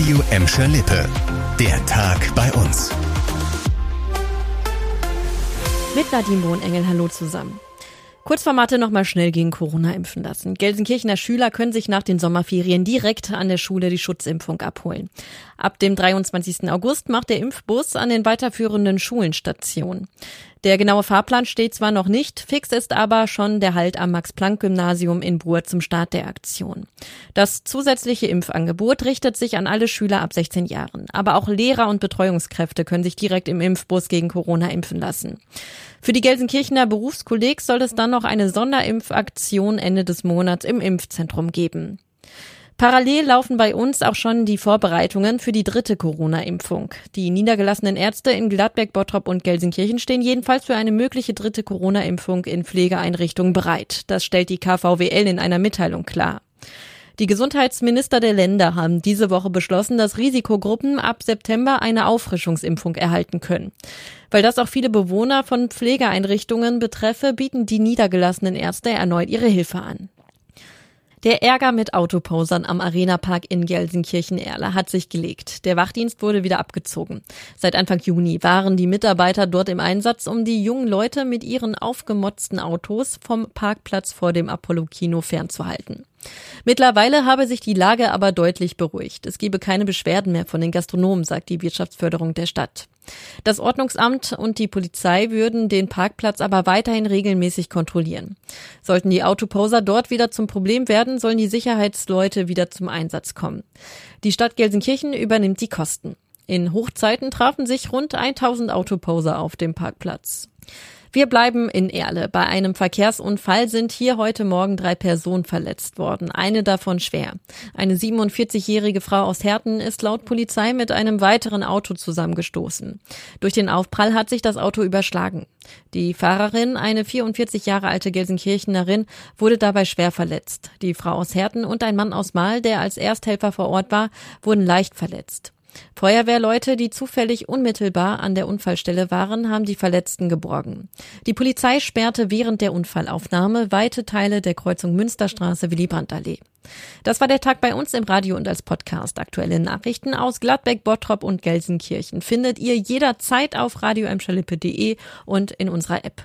Radio Emscher Lippe. Der Tag bei uns. Mit Nadine Bohnengel, hallo zusammen. Kurzformate nochmal schnell gegen Corona impfen lassen. Gelsenkirchener Schüler können sich nach den Sommerferien direkt an der Schule die Schutzimpfung abholen. Ab dem 23. August macht der Impfbus an den weiterführenden Schulen Station. Der genaue Fahrplan steht zwar noch nicht, fix ist aber schon der Halt am Max-Planck-Gymnasium in Buhr zum Start der Aktion. Das zusätzliche Impfangebot richtet sich an alle Schüler ab 16 Jahren. Aber auch Lehrer und Betreuungskräfte können sich direkt im Impfbus gegen Corona impfen lassen. Für die Gelsenkirchener Berufskolleg soll es dann noch eine Sonderimpfaktion Ende des Monats im Impfzentrum geben. Parallel laufen bei uns auch schon die Vorbereitungen für die dritte Corona-Impfung. Die niedergelassenen Ärzte in Gladbeck, Bottrop und Gelsenkirchen stehen jedenfalls für eine mögliche dritte Corona-Impfung in Pflegeeinrichtungen bereit. Das stellt die KVWL in einer Mitteilung klar. Die Gesundheitsminister der Länder haben diese Woche beschlossen, dass Risikogruppen ab September eine Auffrischungsimpfung erhalten können. Weil das auch viele Bewohner von Pflegeeinrichtungen betreffe, bieten die niedergelassenen Ärzte erneut ihre Hilfe an. Der Ärger mit Autoposern am Arenapark in Gelsenkirchen-Erle hat sich gelegt. Der Wachdienst wurde wieder abgezogen. Seit Anfang Juni waren die Mitarbeiter dort im Einsatz, um die jungen Leute mit ihren aufgemotzten Autos vom Parkplatz vor dem Apollo-Kino fernzuhalten. Mittlerweile habe sich die Lage aber deutlich beruhigt. Es gebe keine Beschwerden mehr von den Gastronomen, sagt die Wirtschaftsförderung der Stadt. Das Ordnungsamt und die Polizei würden den Parkplatz aber weiterhin regelmäßig kontrollieren. Sollten die Autoposer dort wieder zum Problem werden, sollen die Sicherheitsleute wieder zum Einsatz kommen. Die Stadt Gelsenkirchen übernimmt die Kosten. In Hochzeiten trafen sich rund 1000 Autoposer auf dem Parkplatz. Wir bleiben in Erle. Bei einem Verkehrsunfall sind hier heute Morgen drei Personen verletzt worden, eine davon schwer. Eine 47-jährige Frau aus Herten ist laut Polizei mit einem weiteren Auto zusammengestoßen. Durch den Aufprall hat sich das Auto überschlagen. Die Fahrerin, eine 44 Jahre alte Gelsenkirchenerin, wurde dabei schwer verletzt. Die Frau aus Herten und ein Mann aus Mahl, der als Ersthelfer vor Ort war, wurden leicht verletzt. Feuerwehrleute, die zufällig unmittelbar an der Unfallstelle waren, haben die Verletzten geborgen. Die Polizei sperrte während der Unfallaufnahme weite Teile der Kreuzung Münsterstraße Willy Brandt-Allee. Das war der Tag bei uns im Radio und als Podcast. Aktuelle Nachrichten aus Gladbeck, Bottrop und Gelsenkirchen findet ihr jederzeit auf radio und in unserer App.